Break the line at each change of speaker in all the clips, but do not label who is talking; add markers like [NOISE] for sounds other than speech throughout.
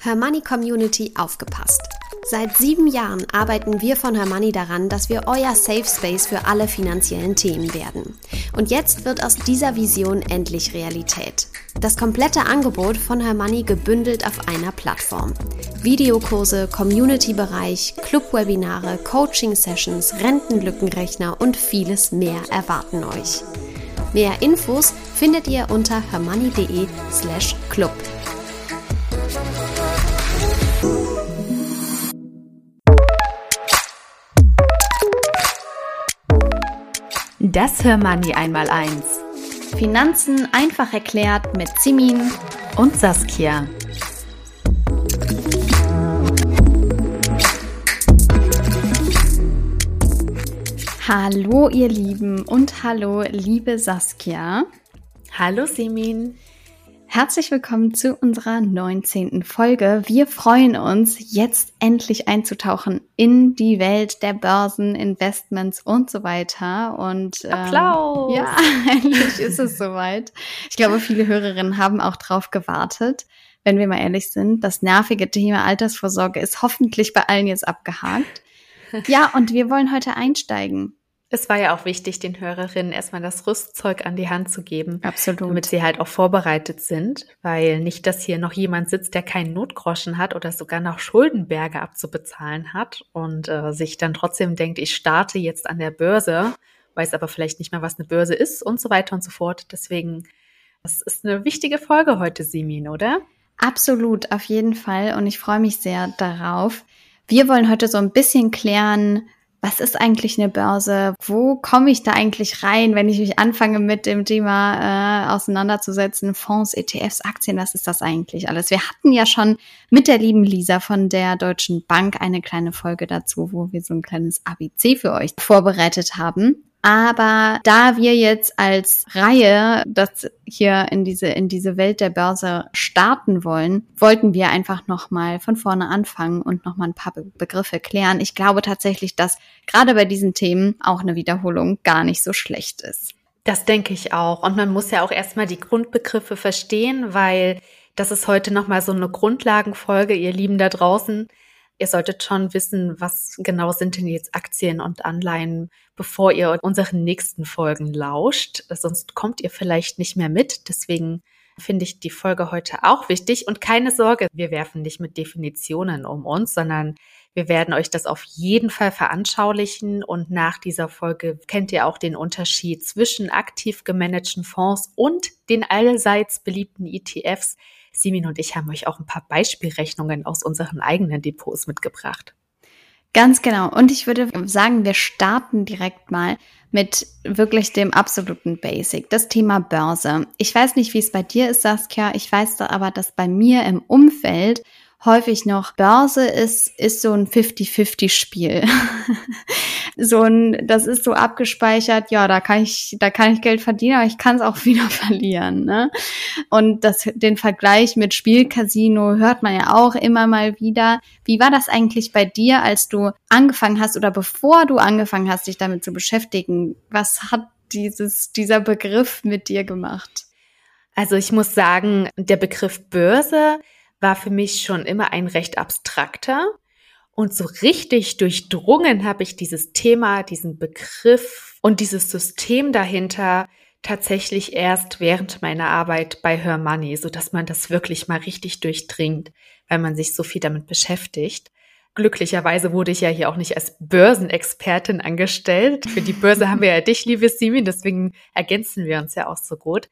Hermoney Community aufgepasst. Seit sieben Jahren arbeiten wir von Hermoney daran, dass wir euer Safe Space für alle finanziellen Themen werden. Und jetzt wird aus dieser Vision endlich Realität. Das komplette Angebot von Hermoney gebündelt auf einer Plattform. Videokurse, Community-Bereich, Club-Webinare, Coaching-Sessions, Rentenlückenrechner und vieles mehr erwarten euch. Mehr Infos findet ihr unter hermoney.de slash club.
Das Hörmoney einmal eins. Finanzen einfach erklärt mit Simin und Saskia. Hallo ihr Lieben und hallo liebe Saskia.
Hallo Simin.
Herzlich willkommen zu unserer 19. Folge. Wir freuen uns, jetzt endlich einzutauchen in die Welt der Börsen, Investments und so weiter. Und
ähm, Applaus!
Ja, [LAUGHS] endlich ist es soweit. Ich glaube, viele Hörerinnen haben auch drauf gewartet. Wenn wir mal ehrlich sind, das nervige Thema Altersvorsorge ist hoffentlich bei allen jetzt abgehakt. Ja, und wir wollen heute einsteigen.
Es war ja auch wichtig, den Hörerinnen erstmal das Rüstzeug an die Hand zu geben.
Absolut.
Damit sie halt auch vorbereitet sind, weil nicht, dass hier noch jemand sitzt, der keinen Notgroschen hat oder sogar noch Schuldenberge abzubezahlen hat und äh, sich dann trotzdem denkt, ich starte jetzt an der Börse, weiß aber vielleicht nicht mehr, was eine Börse ist und so weiter und so fort. Deswegen, das ist eine wichtige Folge heute, Simin, oder?
Absolut, auf jeden Fall. Und ich freue mich sehr darauf. Wir wollen heute so ein bisschen klären, was ist eigentlich eine Börse? Wo komme ich da eigentlich rein, wenn ich mich anfange mit dem Thema äh, auseinanderzusetzen? Fonds, ETFs, Aktien, was ist das eigentlich alles? Wir hatten ja schon mit der lieben Lisa von der Deutschen Bank eine kleine Folge dazu, wo wir so ein kleines ABC für euch vorbereitet haben. Aber da wir jetzt als Reihe das hier in diese, in diese Welt der Börse starten wollen, wollten wir einfach nochmal von vorne anfangen und nochmal ein paar Be Begriffe klären. Ich glaube tatsächlich, dass gerade bei diesen Themen auch eine Wiederholung gar nicht so schlecht ist.
Das denke ich auch. Und man muss ja auch erstmal die Grundbegriffe verstehen, weil das ist heute nochmal so eine Grundlagenfolge, ihr Lieben da draußen ihr solltet schon wissen, was genau sind denn jetzt Aktien und Anleihen, bevor ihr unseren nächsten Folgen lauscht. Sonst kommt ihr vielleicht nicht mehr mit. Deswegen finde ich die Folge heute auch wichtig. Und keine Sorge, wir werfen nicht mit Definitionen um uns, sondern wir werden euch das auf jeden Fall veranschaulichen. Und nach dieser Folge kennt ihr auch den Unterschied zwischen aktiv gemanagten Fonds und den allseits beliebten ETFs Simin und ich haben euch auch ein paar Beispielrechnungen aus unseren eigenen Depots mitgebracht.
Ganz genau. Und ich würde sagen, wir starten direkt mal mit wirklich dem absoluten Basic, das Thema Börse. Ich weiß nicht, wie es bei dir ist, Saskia. Ich weiß aber, dass bei mir im Umfeld häufig noch Börse ist, ist so ein 50-50-Spiel. [LAUGHS] so ein, das ist so abgespeichert, ja, da kann ich, da kann ich Geld verdienen, aber ich kann es auch [LAUGHS] wieder verlieren. Ne? Und das, den Vergleich mit Spielcasino hört man ja auch immer mal wieder. Wie war das eigentlich bei dir, als du angefangen hast oder bevor du angefangen hast, dich damit zu beschäftigen? Was hat dieses, dieser Begriff mit dir gemacht?
Also ich muss sagen, der Begriff Börse war für mich schon immer ein recht abstrakter. Und so richtig durchdrungen habe ich dieses Thema, diesen Begriff und dieses System dahinter tatsächlich erst während meiner Arbeit bei Her Money, so dass man das wirklich mal richtig durchdringt, weil man sich so viel damit beschäftigt. Glücklicherweise wurde ich ja hier auch nicht als Börsenexpertin angestellt. Für die Börse haben wir ja [LAUGHS] dich, liebe Simi, deswegen ergänzen wir uns ja auch so gut.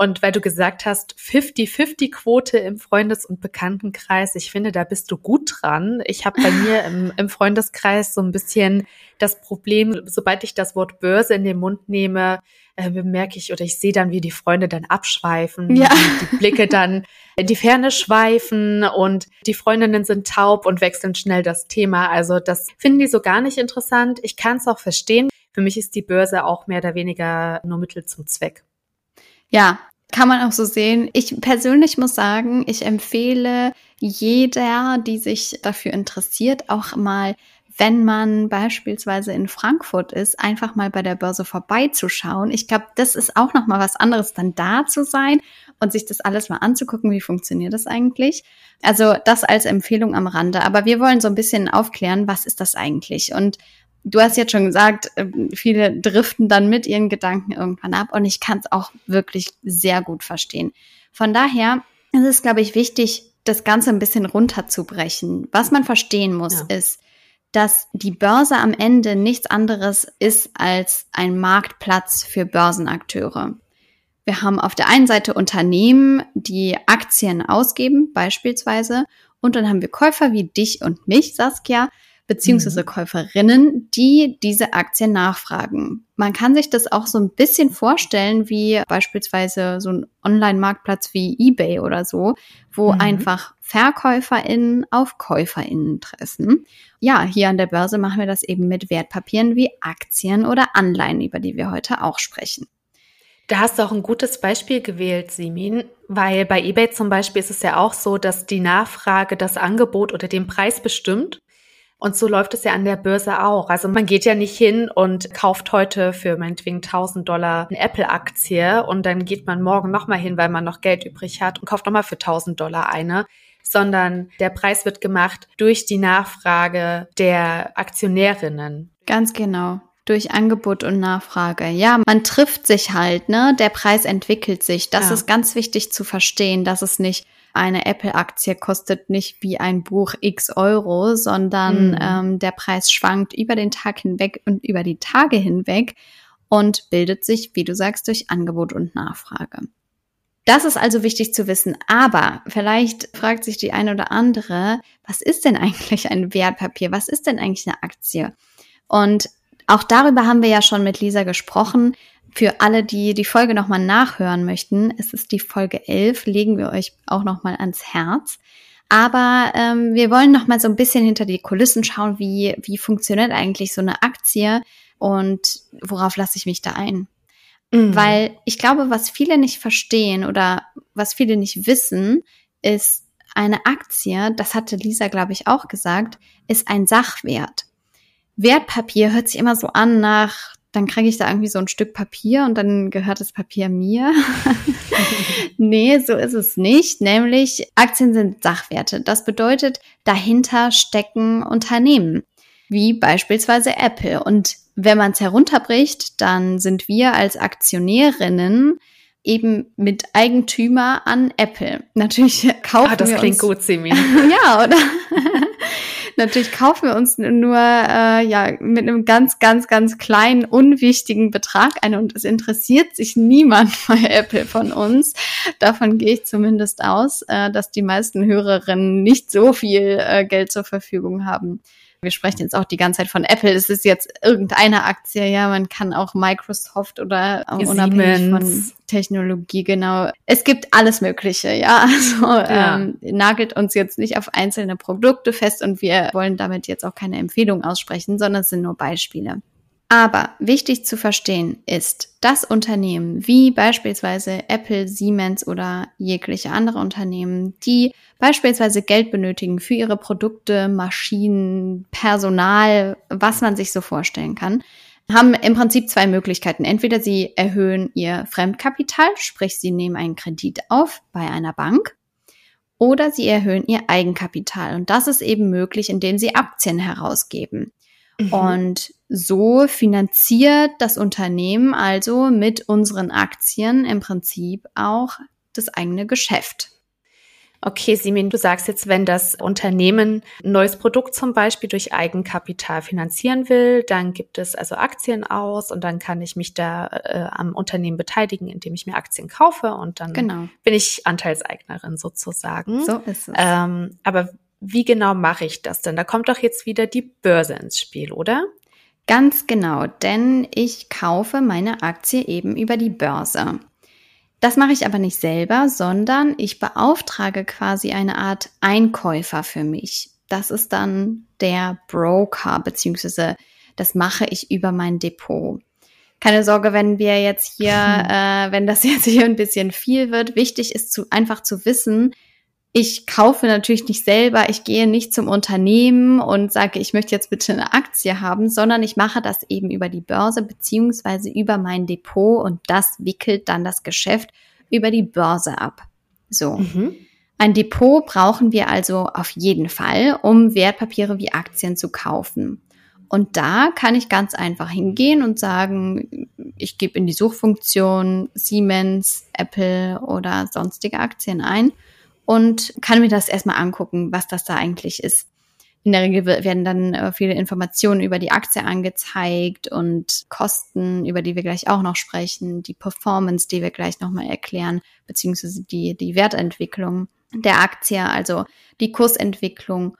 Und weil du gesagt hast, 50-50-Quote im Freundes- und Bekanntenkreis, ich finde, da bist du gut dran. Ich habe bei mir im, im Freundeskreis so ein bisschen das Problem, sobald ich das Wort Börse in den Mund nehme, äh, bemerke ich oder ich sehe dann, wie die Freunde dann abschweifen, ja. die Blicke dann in die Ferne schweifen und die Freundinnen sind taub und wechseln schnell das Thema. Also das finden die so gar nicht interessant. Ich kann es auch verstehen. Für mich ist die Börse auch mehr oder weniger nur Mittel zum Zweck.
Ja, kann man auch so sehen. Ich persönlich muss sagen, ich empfehle jeder, die sich dafür interessiert, auch mal wenn man beispielsweise in Frankfurt ist, einfach mal bei der Börse vorbeizuschauen. Ich glaube, das ist auch noch mal was anderes, dann da zu sein und sich das alles mal anzugucken, wie funktioniert das eigentlich. Also das als Empfehlung am Rande. Aber wir wollen so ein bisschen aufklären, was ist das eigentlich? Und du hast jetzt schon gesagt, ähm, viele driften dann mit ihren Gedanken irgendwann ab und ich kann es auch wirklich sehr gut verstehen. Von daher ist es, glaube ich, wichtig, das Ganze ein bisschen runterzubrechen. Was man verstehen muss, ja. ist, dass die Börse am Ende nichts anderes ist als ein Marktplatz für Börsenakteure. Wir haben auf der einen Seite Unternehmen, die Aktien ausgeben, beispielsweise, und dann haben wir Käufer wie dich und mich, Saskia, beziehungsweise mhm. Käuferinnen, die diese Aktien nachfragen. Man kann sich das auch so ein bisschen vorstellen wie beispielsweise so ein Online-Marktplatz wie eBay oder so, wo mhm. einfach VerkäuferInnen auf KäuferInnen treffen. Ja, hier an der Börse machen wir das eben mit Wertpapieren wie Aktien oder Anleihen, über die wir heute auch sprechen.
Da hast du auch ein gutes Beispiel gewählt, Simin, weil bei eBay zum Beispiel ist es ja auch so, dass die Nachfrage das Angebot oder den Preis bestimmt. Und so läuft es ja an der Börse auch. Also man geht ja nicht hin und kauft heute für meinetwegen 1000 Dollar eine Apple-Aktie und dann geht man morgen nochmal hin, weil man noch Geld übrig hat und kauft nochmal für 1000 Dollar eine sondern der Preis wird gemacht durch die Nachfrage der Aktionärinnen.
Ganz genau durch Angebot und Nachfrage. Ja, man trifft sich halt, ne? Der Preis entwickelt sich. Das ja. ist ganz wichtig zu verstehen, dass es nicht eine Apple-Aktie kostet nicht wie ein Buch x Euro, sondern mhm. ähm, der Preis schwankt über den Tag hinweg und über die Tage hinweg und bildet sich, wie du sagst, durch Angebot und Nachfrage. Das ist also wichtig zu wissen. Aber vielleicht fragt sich die eine oder andere, was ist denn eigentlich ein Wertpapier? Was ist denn eigentlich eine Aktie? Und auch darüber haben wir ja schon mit Lisa gesprochen. Für alle, die die Folge nochmal nachhören möchten, es ist die Folge 11, legen wir euch auch nochmal ans Herz. Aber ähm, wir wollen nochmal so ein bisschen hinter die Kulissen schauen, wie, wie funktioniert eigentlich so eine Aktie und worauf lasse ich mich da ein. Mhm. Weil ich glaube, was viele nicht verstehen oder was viele nicht wissen, ist, eine Aktie, das hatte Lisa, glaube ich, auch gesagt, ist ein Sachwert. Wertpapier hört sich immer so an nach dann kriege ich da irgendwie so ein Stück Papier und dann gehört das Papier mir. [LAUGHS] [LAUGHS] nee, so ist es nicht. Nämlich Aktien sind Sachwerte. Das bedeutet, dahinter stecken Unternehmen, wie beispielsweise Apple. Und wenn man es herunterbricht, dann sind wir als Aktionärinnen eben mit Eigentümer an Apple. Natürlich [LAUGHS] kaufen
ah, das
wir
klingt uns, gut, Simi.
ja, oder? Natürlich kaufen wir uns nur äh, ja mit einem ganz, ganz, ganz kleinen, unwichtigen Betrag ein und es interessiert sich niemand [LAUGHS] bei Apple von uns. Davon gehe ich zumindest aus, äh, dass die meisten Hörerinnen nicht so viel äh, Geld zur Verfügung haben wir sprechen jetzt auch die ganze Zeit von Apple. Es ist jetzt irgendeine Aktie, ja, man kann auch Microsoft oder äh, unabhängig von Technologie, genau. Es gibt alles Mögliche, ja. [LAUGHS] Also ja. Ähm, nagelt uns jetzt nicht auf einzelne Produkte fest und wir wollen damit jetzt auch keine Empfehlung aussprechen, sondern es sind nur Beispiele. Aber wichtig zu verstehen ist, dass Unternehmen wie beispielsweise Apple, Siemens oder jegliche andere Unternehmen, die beispielsweise Geld benötigen für ihre Produkte, Maschinen, Personal, was man sich so vorstellen kann, haben im Prinzip zwei Möglichkeiten. Entweder sie erhöhen ihr Fremdkapital, sprich sie nehmen einen Kredit auf bei einer Bank, oder sie erhöhen ihr Eigenkapital. Und das ist eben möglich, indem sie Aktien herausgeben. Mhm. Und so finanziert das Unternehmen also mit unseren Aktien im Prinzip auch das eigene Geschäft.
Okay, Simin, du sagst jetzt, wenn das Unternehmen ein neues Produkt zum Beispiel durch Eigenkapital finanzieren will, dann gibt es also Aktien aus und dann kann ich mich da äh, am Unternehmen beteiligen, indem ich mir Aktien kaufe und dann genau. bin ich Anteilseignerin sozusagen.
So ist es.
Ähm, aber wie genau mache ich das denn? Da kommt doch jetzt wieder die Börse ins Spiel, oder?
Ganz genau, denn ich kaufe meine Aktie eben über die Börse. Das mache ich aber nicht selber, sondern ich beauftrage quasi eine Art Einkäufer für mich. Das ist dann der Broker, beziehungsweise das mache ich über mein Depot. Keine Sorge, wenn wir jetzt hier, [LAUGHS] äh, wenn das jetzt hier ein bisschen viel wird. Wichtig ist zu, einfach zu wissen, ich kaufe natürlich nicht selber, ich gehe nicht zum Unternehmen und sage, ich möchte jetzt bitte eine Aktie haben, sondern ich mache das eben über die Börse beziehungsweise über mein Depot und das wickelt dann das Geschäft über die Börse ab. So. Mhm. Ein Depot brauchen wir also auf jeden Fall, um Wertpapiere wie Aktien zu kaufen. Und da kann ich ganz einfach hingehen und sagen, ich gebe in die Suchfunktion Siemens, Apple oder sonstige Aktien ein und kann mir das erstmal angucken, was das da eigentlich ist. In der Regel werden dann äh, viele Informationen über die Aktie angezeigt und Kosten, über die wir gleich auch noch sprechen, die Performance, die wir gleich nochmal erklären, beziehungsweise die, die Wertentwicklung der Aktie, also die Kursentwicklung.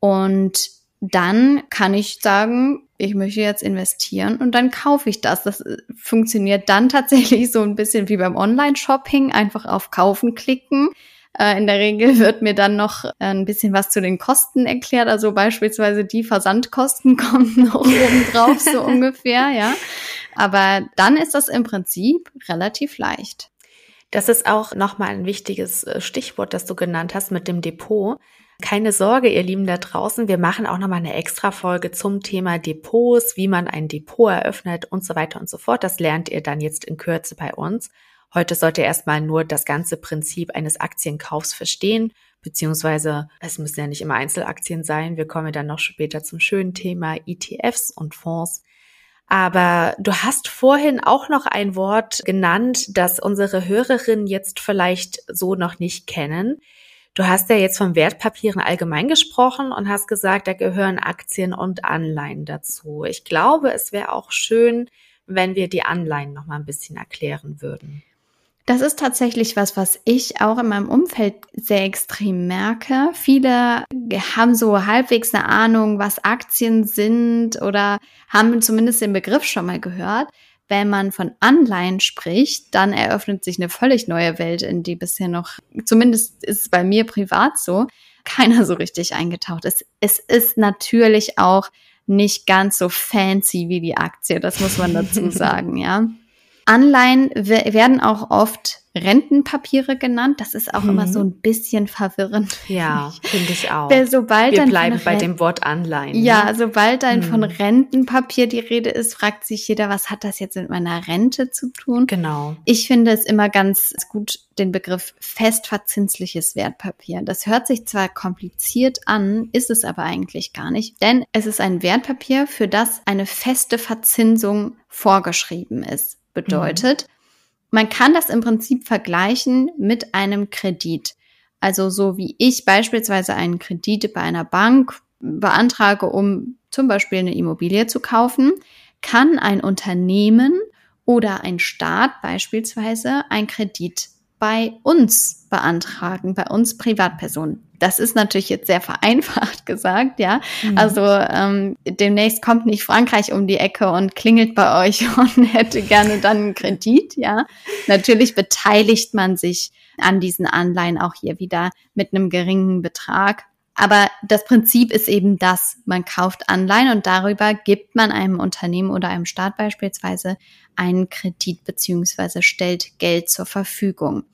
Und dann kann ich sagen, ich möchte jetzt investieren und dann kaufe ich das. Das äh, funktioniert dann tatsächlich so ein bisschen wie beim Online-Shopping, einfach auf Kaufen klicken. Äh, in der Regel [LAUGHS] wird mir dann noch ein bisschen was zu den Kosten erklärt. Also beispielsweise die Versandkosten [LAUGHS] kommen noch oben drauf, so [LAUGHS] ungefähr, ja. Aber dann ist das im Prinzip relativ leicht.
Das ist auch nochmal ein wichtiges äh, Stichwort, das du genannt hast mit dem Depot. Keine Sorge, ihr Lieben da draußen, wir machen auch nochmal eine extra Folge zum Thema Depots, wie man ein Depot eröffnet und so weiter und so fort. Das lernt ihr dann jetzt in Kürze bei uns. Heute sollt ihr erstmal nur das ganze Prinzip eines Aktienkaufs verstehen, beziehungsweise es müssen ja nicht immer Einzelaktien sein. Wir kommen dann noch später zum schönen Thema ETFs und Fonds. Aber du hast vorhin auch noch ein Wort genannt, das unsere Hörerinnen jetzt vielleicht so noch nicht kennen. Du hast ja jetzt von Wertpapieren allgemein gesprochen und hast gesagt, da gehören Aktien und Anleihen dazu. Ich glaube, es wäre auch schön, wenn wir die Anleihen noch mal ein bisschen erklären würden.
Das ist tatsächlich was, was ich auch in meinem Umfeld sehr extrem merke. Viele haben so halbwegs eine Ahnung, was Aktien sind oder haben zumindest den Begriff schon mal gehört. Wenn man von Anleihen spricht, dann eröffnet sich eine völlig neue Welt, in die bisher noch, zumindest ist es bei mir privat so, keiner so richtig eingetaucht ist. Es ist natürlich auch nicht ganz so fancy wie die Aktie, das muss man dazu [LAUGHS] sagen, ja. Anleihen werden auch oft Rentenpapiere genannt. Das ist auch mhm. immer so ein bisschen verwirrend.
Ja, finde ich auch.
Weil sobald
Wir bleiben bei dem Wort Anleihen.
Ja, ne? sobald dann mhm. von Rentenpapier die Rede ist, fragt sich jeder, was hat das jetzt mit meiner Rente zu tun?
Genau.
Ich finde es immer ganz gut, den Begriff festverzinsliches Wertpapier. Das hört sich zwar kompliziert an, ist es aber eigentlich gar nicht, denn es ist ein Wertpapier, für das eine feste Verzinsung vorgeschrieben ist bedeutet. Mhm. Man kann das im Prinzip vergleichen mit einem Kredit. Also so wie ich beispielsweise einen Kredit bei einer Bank beantrage, um zum Beispiel eine Immobilie zu kaufen, kann ein Unternehmen oder ein Staat beispielsweise ein Kredit bei uns beantragen, bei uns Privatpersonen. Das ist natürlich jetzt sehr vereinfacht [LAUGHS] gesagt, ja. Mhm. Also ähm, demnächst kommt nicht Frankreich um die Ecke und klingelt bei euch [LAUGHS] und hätte gerne dann einen Kredit, ja. Natürlich beteiligt man sich an diesen Anleihen auch hier wieder mit einem geringen Betrag. Aber das Prinzip ist eben das, man kauft Anleihen und darüber gibt man einem Unternehmen oder einem Staat beispielsweise einen Kredit beziehungsweise stellt Geld zur Verfügung.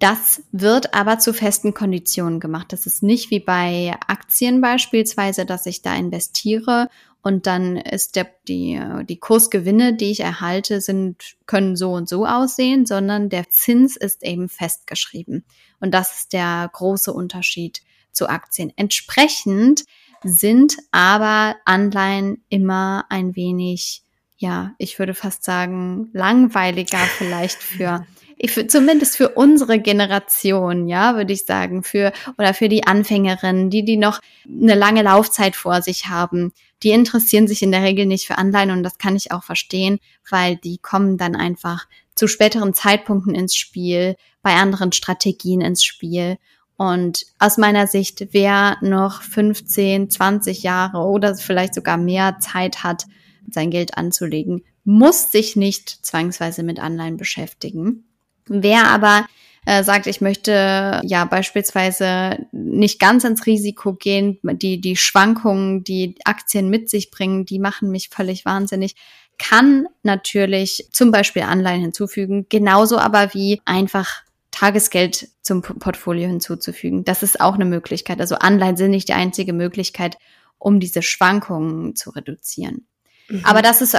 Das wird aber zu festen Konditionen gemacht. Das ist nicht wie bei Aktien beispielsweise, dass ich da investiere und dann ist der, die, die Kursgewinne, die ich erhalte, sind, können so und so aussehen, sondern der Zins ist eben festgeschrieben. Und das ist der große Unterschied zu Aktien. Entsprechend sind aber Anleihen immer ein wenig, ja, ich würde fast sagen, langweiliger vielleicht für [LAUGHS] ich, für, zumindest für unsere Generation, ja, würde ich sagen, für oder für die Anfängerinnen, die die noch eine lange Laufzeit vor sich haben, die interessieren sich in der Regel nicht für Anleihen und das kann ich auch verstehen, weil die kommen dann einfach zu späteren Zeitpunkten ins Spiel, bei anderen Strategien ins Spiel. Und aus meiner Sicht, wer noch 15, 20 Jahre oder vielleicht sogar mehr Zeit hat, sein Geld anzulegen, muss sich nicht zwangsweise mit Anleihen beschäftigen. Wer aber äh, sagt, ich möchte ja beispielsweise nicht ganz ins Risiko gehen, die, die Schwankungen, die Aktien mit sich bringen, die machen mich völlig wahnsinnig, kann natürlich zum Beispiel Anleihen hinzufügen, genauso aber wie einfach Tagesgeld zum Portfolio hinzuzufügen. Das ist auch eine Möglichkeit. Also Anleihen sind nicht die einzige Möglichkeit, um diese Schwankungen zu reduzieren. Mhm. Aber das ist,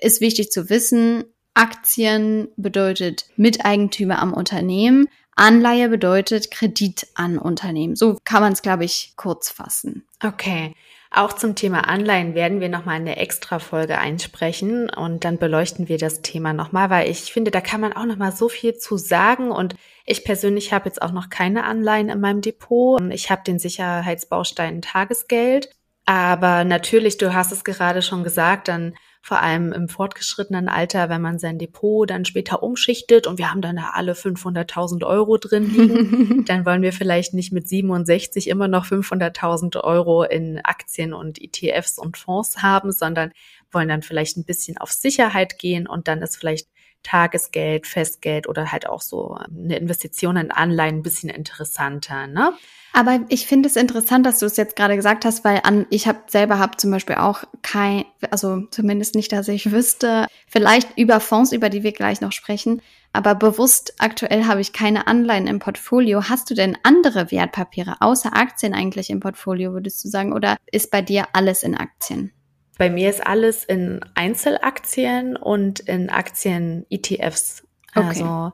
ist wichtig zu wissen Aktien bedeutet Miteigentümer am Unternehmen. Anleihe bedeutet Kredit an Unternehmen. So kann man es, glaube ich, kurz fassen.
Okay. Auch zum Thema Anleihen werden wir nochmal eine extra Folge einsprechen und dann beleuchten wir das Thema nochmal, weil ich finde, da kann man auch nochmal so viel zu sagen und ich persönlich habe jetzt auch noch keine Anleihen in meinem Depot. Ich habe den Sicherheitsbaustein Tagesgeld, aber natürlich, du hast es gerade schon gesagt, dann vor allem im fortgeschrittenen Alter, wenn man sein Depot dann später umschichtet und wir haben dann da alle 500.000 Euro drin liegen, [LAUGHS] dann wollen wir vielleicht nicht mit 67 immer noch 500.000 Euro in Aktien und ETFs und Fonds haben, sondern wollen dann vielleicht ein bisschen auf Sicherheit gehen und dann ist vielleicht Tagesgeld, Festgeld oder halt auch so eine Investition in Anleihen ein bisschen interessanter, ne?
Aber ich finde es interessant, dass du es jetzt gerade gesagt hast, weil an, ich habe selber habe zum Beispiel auch kein, also zumindest nicht, dass ich [LAUGHS] wüsste, vielleicht über Fonds, über die wir gleich noch sprechen, aber bewusst aktuell habe ich keine Anleihen im Portfolio. Hast du denn andere Wertpapiere außer Aktien eigentlich im Portfolio, würdest du sagen, oder ist bei dir alles in Aktien?
Bei mir ist alles in Einzelaktien und in Aktien-ETFs. Okay. Also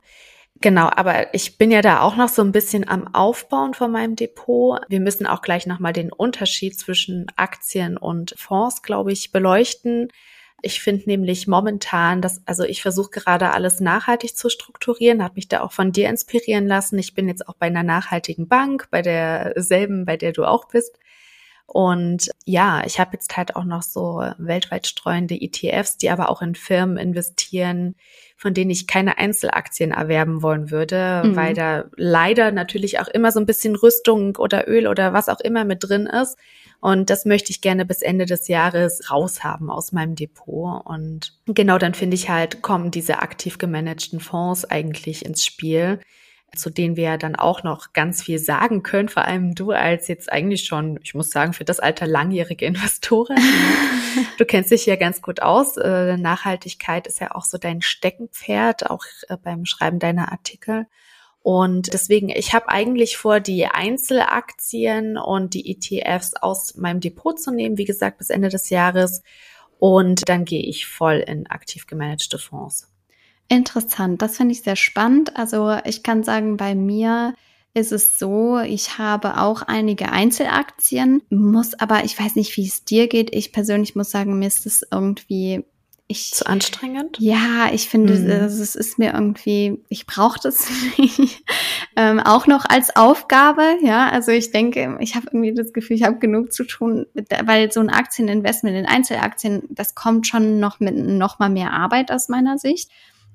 Genau, aber ich bin ja da auch noch so ein bisschen am Aufbauen von meinem Depot. Wir müssen auch gleich nochmal den Unterschied zwischen Aktien und Fonds, glaube ich, beleuchten. Ich finde nämlich momentan, dass, also ich versuche gerade alles nachhaltig zu strukturieren, habe mich da auch von dir inspirieren lassen. Ich bin jetzt auch bei einer nachhaltigen Bank, bei derselben, bei der du auch bist. Und ja, ich habe jetzt halt auch noch so weltweit streuende ETFs, die aber auch in Firmen investieren, von denen ich keine Einzelaktien erwerben wollen würde, mhm. weil da leider natürlich auch immer so ein bisschen Rüstung oder Öl oder was auch immer mit drin ist. Und das möchte ich gerne bis Ende des Jahres raushaben aus meinem Depot. Und genau dann finde ich halt, kommen diese aktiv gemanagten Fonds eigentlich ins Spiel zu denen wir ja dann auch noch ganz viel sagen können, vor allem du als jetzt eigentlich schon, ich muss sagen, für das Alter langjährige Investorin. [LAUGHS] du kennst dich ja ganz gut aus. Äh, Nachhaltigkeit ist ja auch so dein Steckenpferd, auch äh, beim Schreiben deiner Artikel. Und deswegen, ich habe eigentlich vor, die Einzelaktien und die ETFs aus meinem Depot zu nehmen, wie gesagt, bis Ende des Jahres. Und dann gehe ich voll in aktiv gemanagte Fonds.
Interessant, das finde ich sehr spannend. Also ich kann sagen, bei mir ist es so, ich habe auch einige Einzelaktien, muss aber, ich weiß nicht, wie es dir geht. Ich persönlich muss sagen, mir ist es irgendwie ich,
zu anstrengend?
Ja, ich finde, mhm. es ist mir irgendwie, ich brauche das [LAUGHS] nicht. ähm, auch noch als Aufgabe, ja. Also ich denke, ich habe irgendwie das Gefühl, ich habe genug zu tun, weil so ein Aktieninvestment in Einzelaktien, das kommt schon noch mit noch mal mehr Arbeit aus meiner Sicht.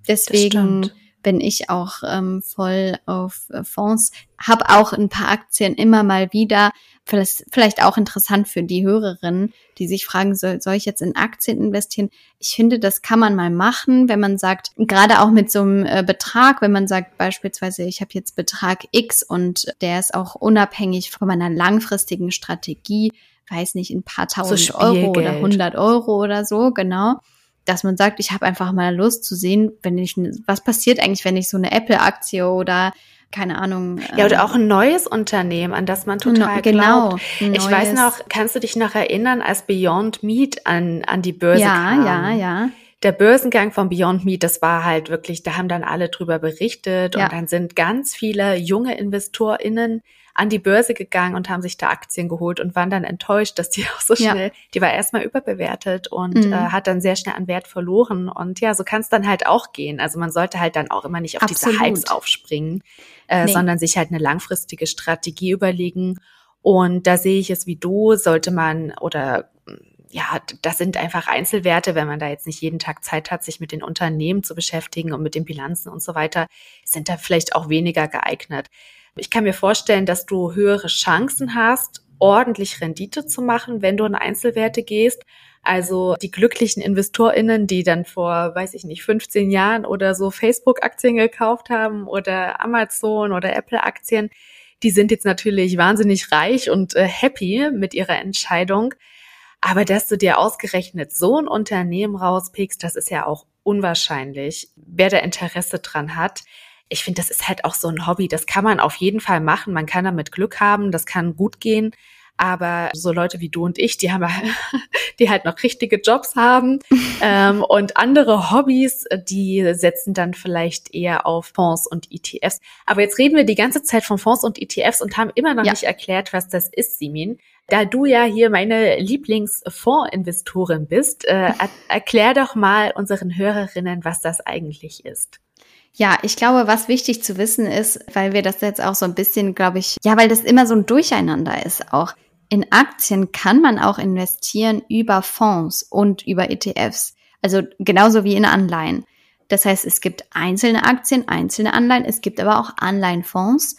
Deswegen bin ich auch ähm, voll auf äh, Fonds, habe auch ein paar Aktien immer mal wieder. Vielleicht, vielleicht auch interessant für die Hörerinnen, die sich fragen, soll, soll ich jetzt in Aktien investieren? Ich finde, das kann man mal machen, wenn man sagt, gerade auch mit so einem äh, Betrag, wenn man sagt beispielsweise, ich habe jetzt Betrag X und der ist auch unabhängig von meiner langfristigen Strategie, weiß nicht, ein paar tausend so Euro oder 100 Euro oder so, genau dass man sagt, ich habe einfach mal Lust zu sehen, wenn ich, was passiert eigentlich, wenn ich so eine Apple-Aktie oder keine Ahnung.
Ja, oder ähm, auch ein neues Unternehmen, an das man total no, genau, glaubt. Ich weiß noch, kannst du dich noch erinnern, als Beyond Meat an, an die Börse
ja,
kam?
Ja, ja, ja.
Der Börsengang von Beyond Meat, das war halt wirklich, da haben dann alle drüber berichtet ja. und dann sind ganz viele junge InvestorInnen an die Börse gegangen und haben sich da Aktien geholt und waren dann enttäuscht, dass die [LAUGHS] auch so schnell, ja. die war erstmal überbewertet und mhm. äh, hat dann sehr schnell an Wert verloren. Und ja, so kann es dann halt auch gehen. Also man sollte halt dann auch immer nicht auf Absolut. diese Hypes aufspringen, äh, nee. sondern sich halt eine langfristige Strategie überlegen. Und da sehe ich es wie du, sollte man oder ja, das sind einfach Einzelwerte, wenn man da jetzt nicht jeden Tag Zeit hat, sich mit den Unternehmen zu beschäftigen und mit den Bilanzen und so weiter, sind da vielleicht auch weniger geeignet. Ich kann mir vorstellen, dass du höhere Chancen hast, ordentlich Rendite zu machen, wenn du in Einzelwerte gehst. Also die glücklichen InvestorInnen, die dann vor, weiß ich nicht, 15 Jahren oder so Facebook-Aktien gekauft haben oder Amazon oder Apple-Aktien, die sind jetzt natürlich wahnsinnig reich und äh, happy mit ihrer Entscheidung. Aber dass du dir ausgerechnet so ein Unternehmen rauspickst, das ist ja auch unwahrscheinlich. Wer da Interesse dran hat, ich finde, das ist halt auch so ein Hobby. Das kann man auf jeden Fall machen. Man kann damit Glück haben. Das kann gut gehen. Aber so Leute wie du und ich, die haben, [LAUGHS] die halt noch richtige Jobs haben [LAUGHS] ähm, und andere Hobbys, die setzen dann vielleicht eher auf Fonds und ETFs. Aber jetzt reden wir die ganze Zeit von Fonds und ETFs und haben immer noch ja. nicht erklärt, was das ist, Simin. Da du ja hier meine Lieblingsfondsinvestorin bist, äh, [LAUGHS] erklär doch mal unseren Hörerinnen, was das eigentlich ist.
Ja, ich glaube, was wichtig zu wissen ist, weil wir das jetzt auch so ein bisschen, glaube ich, ja, weil das immer so ein Durcheinander ist auch. In Aktien kann man auch investieren über Fonds und über ETFs. Also genauso wie in Anleihen. Das heißt, es gibt einzelne Aktien, einzelne Anleihen, es gibt aber auch Anleihenfonds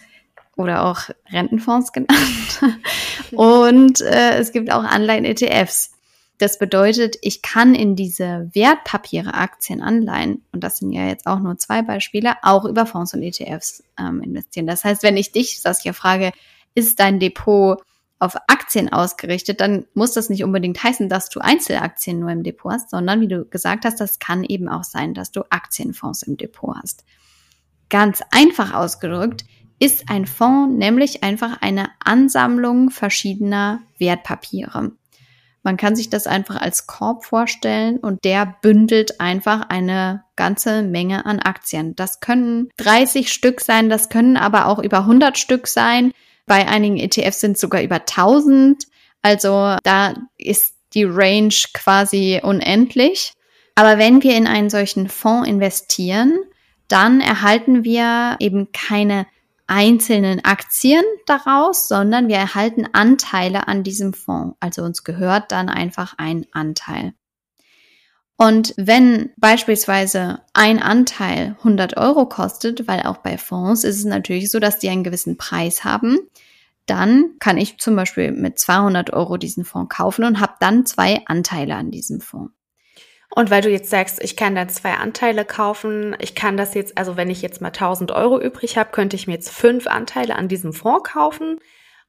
oder auch Rentenfonds genannt. [LAUGHS] und äh, es gibt auch Anleihen-ETFs. Das bedeutet, ich kann in diese Wertpapiere, Aktien, Anleihen, und das sind ja jetzt auch nur zwei Beispiele, auch über Fonds und ETFs ähm, investieren. Das heißt, wenn ich dich, Saskia, frage, ist dein Depot auf Aktien ausgerichtet, dann muss das nicht unbedingt heißen, dass du Einzelaktien nur im Depot hast, sondern wie du gesagt hast, das kann eben auch sein, dass du Aktienfonds im Depot hast. Ganz einfach ausgedrückt ist ein Fonds nämlich einfach eine Ansammlung verschiedener Wertpapiere. Man kann sich das einfach als Korb vorstellen und der bündelt einfach eine ganze Menge an Aktien. Das können 30 Stück sein, das können aber auch über 100 Stück sein. Bei einigen ETFs sind es sogar über 1000. Also da ist die Range quasi unendlich. Aber wenn wir in einen solchen Fonds investieren, dann erhalten wir eben keine einzelnen Aktien daraus, sondern wir erhalten Anteile an diesem Fonds. Also uns gehört dann einfach ein Anteil. Und wenn beispielsweise ein Anteil 100 Euro kostet, weil auch bei Fonds ist es natürlich so, dass die einen gewissen Preis haben, dann kann ich zum Beispiel mit 200 Euro diesen Fonds kaufen und habe dann zwei Anteile an diesem Fonds.
Und weil du jetzt sagst, ich kann da zwei Anteile kaufen, ich kann das jetzt, also wenn ich jetzt mal 1000 Euro übrig habe, könnte ich mir jetzt fünf Anteile an diesem Fonds kaufen.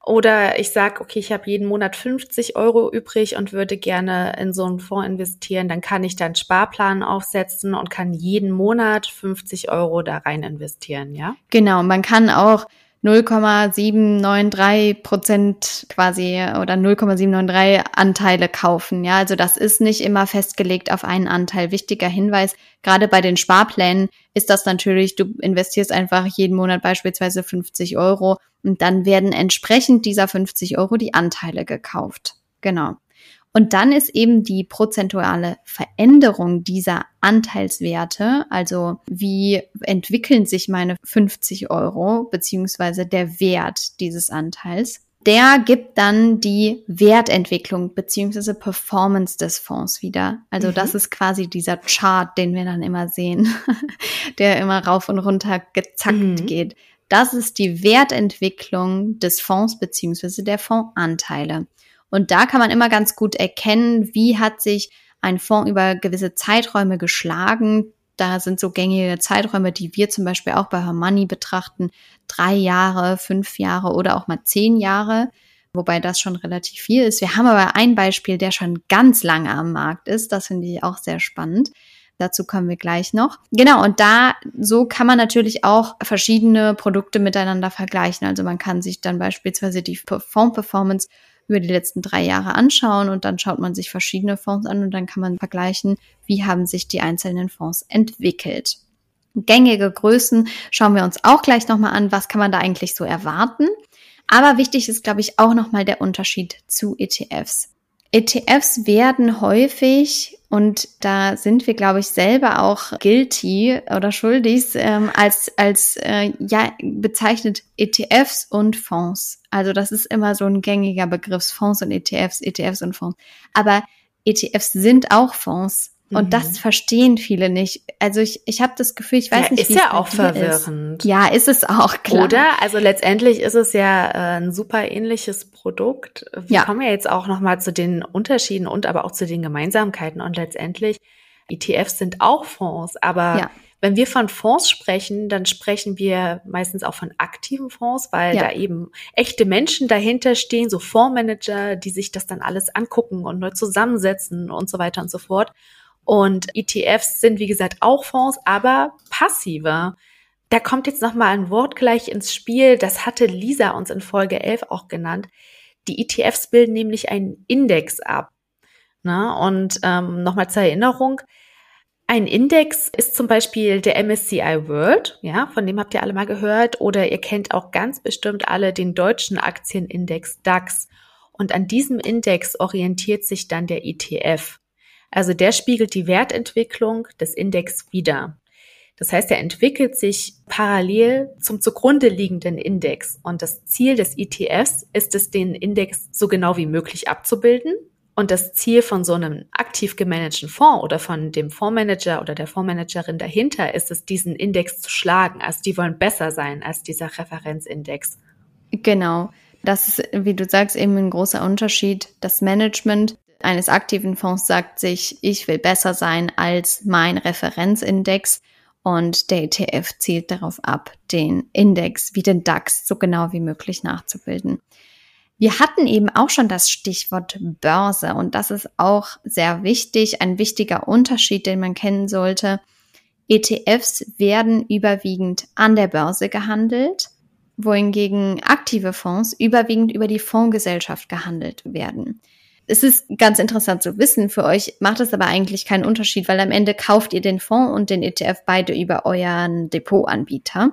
Oder ich sage, okay, ich habe jeden Monat 50 Euro übrig und würde gerne in so einen Fonds investieren, dann kann ich dann Sparplan aufsetzen und kann jeden Monat 50 Euro da rein investieren, ja?
Genau, man kann auch 0,793 Prozent quasi oder 0,793 Anteile kaufen. Ja, also das ist nicht immer festgelegt auf einen Anteil. Wichtiger Hinweis, gerade bei den Sparplänen ist das natürlich, du investierst einfach jeden Monat beispielsweise 50 Euro und dann werden entsprechend dieser 50 Euro die Anteile gekauft. Genau. Und dann ist eben die prozentuale Veränderung dieser Anteilswerte, also wie entwickeln sich meine 50 Euro beziehungsweise der Wert dieses Anteils, der gibt dann die Wertentwicklung beziehungsweise Performance des Fonds wieder. Also mhm. das ist quasi dieser Chart, den wir dann immer sehen, [LAUGHS] der immer rauf und runter gezackt mhm. geht. Das ist die Wertentwicklung des Fonds beziehungsweise der Fondsanteile. Und da kann man immer ganz gut erkennen, wie hat sich ein Fonds über gewisse Zeiträume geschlagen. Da sind so gängige Zeiträume, die wir zum Beispiel auch bei Hermoney betrachten. Drei Jahre, fünf Jahre oder auch mal zehn Jahre. Wobei das schon relativ viel ist. Wir haben aber ein Beispiel, der schon ganz lange am Markt ist. Das finde ich auch sehr spannend. Dazu kommen wir gleich noch. Genau, und da, so kann man natürlich auch verschiedene Produkte miteinander vergleichen. Also man kann sich dann beispielsweise die Fonds-Performance über die letzten drei Jahre anschauen und dann schaut man sich verschiedene Fonds an und dann kann man vergleichen, wie haben sich die einzelnen Fonds entwickelt. Gängige Größen schauen wir uns auch gleich nochmal an, was kann man da eigentlich so erwarten. Aber wichtig ist, glaube ich, auch nochmal der Unterschied zu ETFs. ETFs werden häufig, und da sind wir, glaube ich, selber auch guilty oder schuldig, ähm, als, als äh, ja, bezeichnet ETFs und Fonds. Also das ist immer so ein gängiger Begriff, Fonds und ETFs, ETFs und Fonds. Aber ETFs sind auch Fonds. Und mhm. das verstehen viele nicht. Also ich, ich habe das Gefühl, ich weiß
ja,
nicht,
ist wie ja auch verwirrend.
Ist. Ja, ist es auch klar.
Oder? Also letztendlich ist es ja äh, ein super ähnliches Produkt. Wir ja. kommen ja jetzt auch noch mal zu den Unterschieden und aber auch zu den Gemeinsamkeiten. Und letztendlich ETFs sind auch Fonds, aber ja. Wenn wir von Fonds sprechen, dann sprechen wir meistens auch von aktiven Fonds, weil ja. da eben echte Menschen dahinter stehen, so Fondsmanager, die sich das dann alles angucken und neu zusammensetzen und so weiter und so fort. Und ETFs sind, wie gesagt, auch Fonds, aber passiver. Da kommt jetzt nochmal ein Wort gleich ins Spiel, das hatte Lisa uns in Folge 11 auch genannt. Die ETFs bilden nämlich einen Index ab. Na, und ähm, nochmal zur Erinnerung, ein Index ist zum Beispiel der MSCI World, ja, von dem habt ihr alle mal gehört, oder ihr kennt auch ganz bestimmt alle den deutschen Aktienindex DAX. Und an diesem Index orientiert sich dann der ETF. Also der spiegelt die Wertentwicklung des Index wider. Das heißt, er entwickelt sich parallel zum zugrunde liegenden Index. Und das Ziel des ETFs ist es, den Index so genau wie möglich abzubilden. Und das Ziel von so einem aktiv gemanagten Fonds oder von dem Fondsmanager oder der Fondsmanagerin dahinter ist es, diesen Index zu schlagen. Also die wollen besser sein als dieser Referenzindex.
Genau. Das ist, wie du sagst, eben ein großer Unterschied. Das Management eines aktiven Fonds sagt sich, ich will besser sein als mein Referenzindex. Und der ETF zielt darauf ab, den Index wie den DAX so genau wie möglich nachzubilden. Wir hatten eben auch schon das Stichwort Börse und das ist auch sehr wichtig, ein wichtiger Unterschied, den man kennen sollte. ETFs werden überwiegend an der Börse gehandelt, wohingegen aktive Fonds überwiegend über die Fondsgesellschaft gehandelt werden es ist ganz interessant zu wissen. Für euch macht es aber eigentlich keinen Unterschied, weil am Ende kauft ihr den Fonds und den ETF beide über euren Depotanbieter.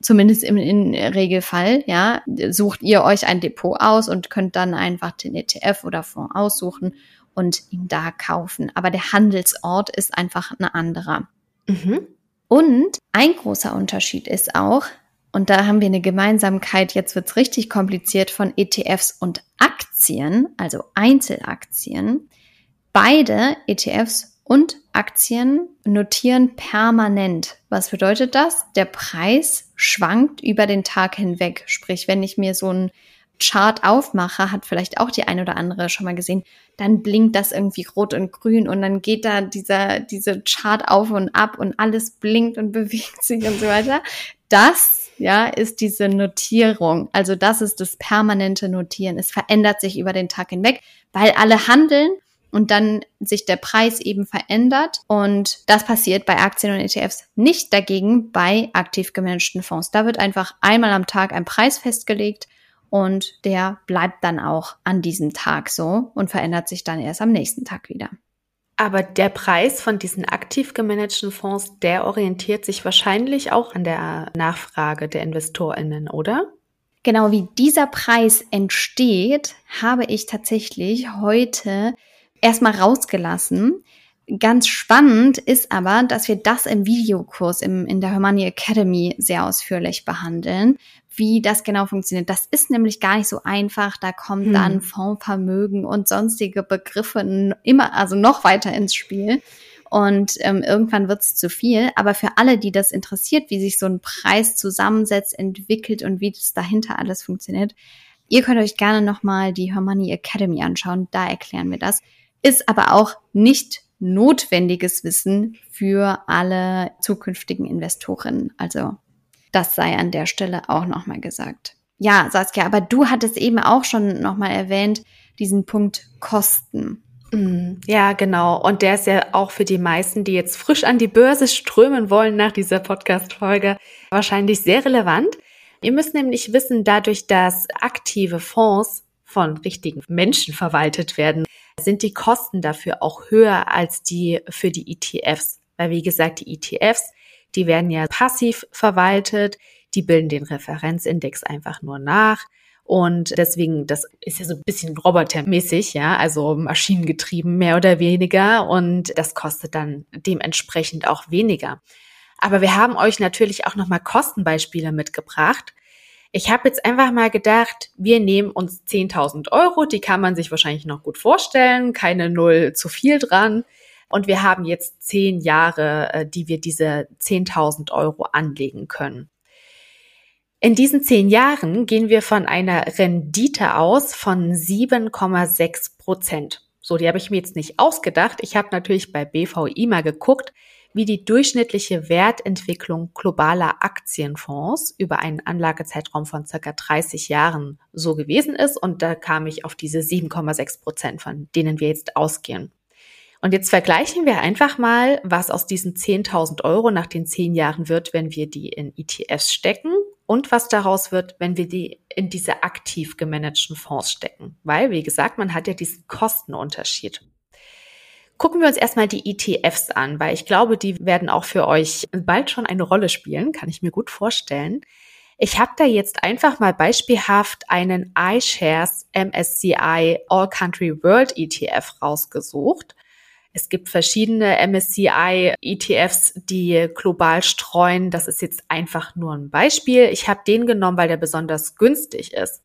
Zumindest im, im Regelfall, ja. Sucht ihr euch ein Depot aus und könnt dann einfach den ETF oder Fonds aussuchen und ihn da kaufen. Aber der Handelsort ist einfach ein anderer. Mhm. Und ein großer Unterschied ist auch, und da haben wir eine Gemeinsamkeit, jetzt wird's richtig kompliziert, von ETFs und Aktien, also Einzelaktien. Beide ETFs und Aktien notieren permanent. Was bedeutet das? Der Preis schwankt über den Tag hinweg. Sprich, wenn ich mir so ein Chart aufmache, hat vielleicht auch die eine oder andere schon mal gesehen, dann blinkt das irgendwie rot und grün und dann geht da dieser, diese Chart auf und ab und alles blinkt und [LAUGHS] bewegt sich und so weiter. Das ja, ist diese Notierung. Also das ist das permanente Notieren. Es verändert sich über den Tag hinweg, weil alle handeln und dann sich der Preis eben verändert. Und das passiert bei Aktien und ETFs nicht dagegen bei aktiv gemanagten Fonds. Da wird einfach einmal am Tag ein Preis festgelegt und der bleibt dann auch an diesem Tag so und verändert sich dann erst am nächsten Tag wieder.
Aber der Preis von diesen aktiv gemanagten Fonds, der orientiert sich wahrscheinlich auch an der Nachfrage der InvestorInnen, oder?
Genau wie dieser Preis entsteht, habe ich tatsächlich heute erstmal rausgelassen. Ganz spannend ist aber, dass wir das im Videokurs im, in der Hermani Academy sehr ausführlich behandeln, wie das genau funktioniert. Das ist nämlich gar nicht so einfach. Da kommt hm. dann Fondsvermögen und sonstige Begriffe immer, also noch weiter ins Spiel. Und ähm, irgendwann wird es zu viel. Aber für alle, die das interessiert, wie sich so ein Preis zusammensetzt, entwickelt und wie das dahinter alles funktioniert, ihr könnt euch gerne nochmal die Hermani Academy anschauen. Da erklären wir das. Ist aber auch nicht notwendiges Wissen für alle zukünftigen Investoren. Also das sei an der Stelle auch nochmal gesagt. Ja, Saskia, aber du hattest eben auch schon nochmal erwähnt, diesen Punkt Kosten.
Mm, ja, genau. Und der ist ja auch für die meisten, die jetzt frisch an die Börse strömen wollen nach dieser Podcast-Folge, wahrscheinlich sehr relevant. Ihr müsst nämlich wissen, dadurch, dass aktive Fonds von richtigen Menschen verwaltet werden, sind die Kosten dafür auch höher als die für die ETFs. Weil wie gesagt, die ETFs, die werden ja passiv verwaltet, die bilden den Referenzindex einfach nur nach. Und deswegen, das ist ja so ein bisschen robotermäßig, ja, also maschinengetrieben mehr oder weniger. Und das kostet dann dementsprechend auch weniger. Aber wir haben euch natürlich auch nochmal Kostenbeispiele mitgebracht. Ich habe jetzt einfach mal gedacht, wir nehmen uns 10.000 Euro, die kann man sich wahrscheinlich noch gut vorstellen, keine Null zu viel dran. Und wir haben jetzt zehn Jahre, äh, die wir diese 10.000 Euro anlegen können. In diesen zehn Jahren gehen wir von einer Rendite aus von 7,6 Prozent. So, die habe ich mir jetzt nicht ausgedacht. Ich habe natürlich bei BVI mal geguckt, wie die durchschnittliche Wertentwicklung globaler Aktienfonds über einen Anlagezeitraum von circa 30 Jahren so gewesen ist. Und da kam ich auf diese 7,6 Prozent, von denen wir jetzt ausgehen. Und jetzt vergleichen wir einfach mal, was aus diesen 10.000 Euro nach den 10 Jahren wird, wenn wir die in ETFs stecken und was daraus wird, wenn wir die in diese aktiv gemanagten Fonds stecken. Weil, wie gesagt, man hat ja diesen Kostenunterschied. Gucken wir uns erstmal die ETFs an, weil ich glaube, die werden auch für euch bald schon eine Rolle spielen, kann ich mir gut vorstellen. Ich habe da jetzt einfach mal beispielhaft einen iShares MSCI All Country World ETF rausgesucht. Es gibt verschiedene MSCI ETFs, die global streuen. Das ist jetzt einfach nur ein Beispiel. Ich habe den genommen, weil der besonders günstig ist.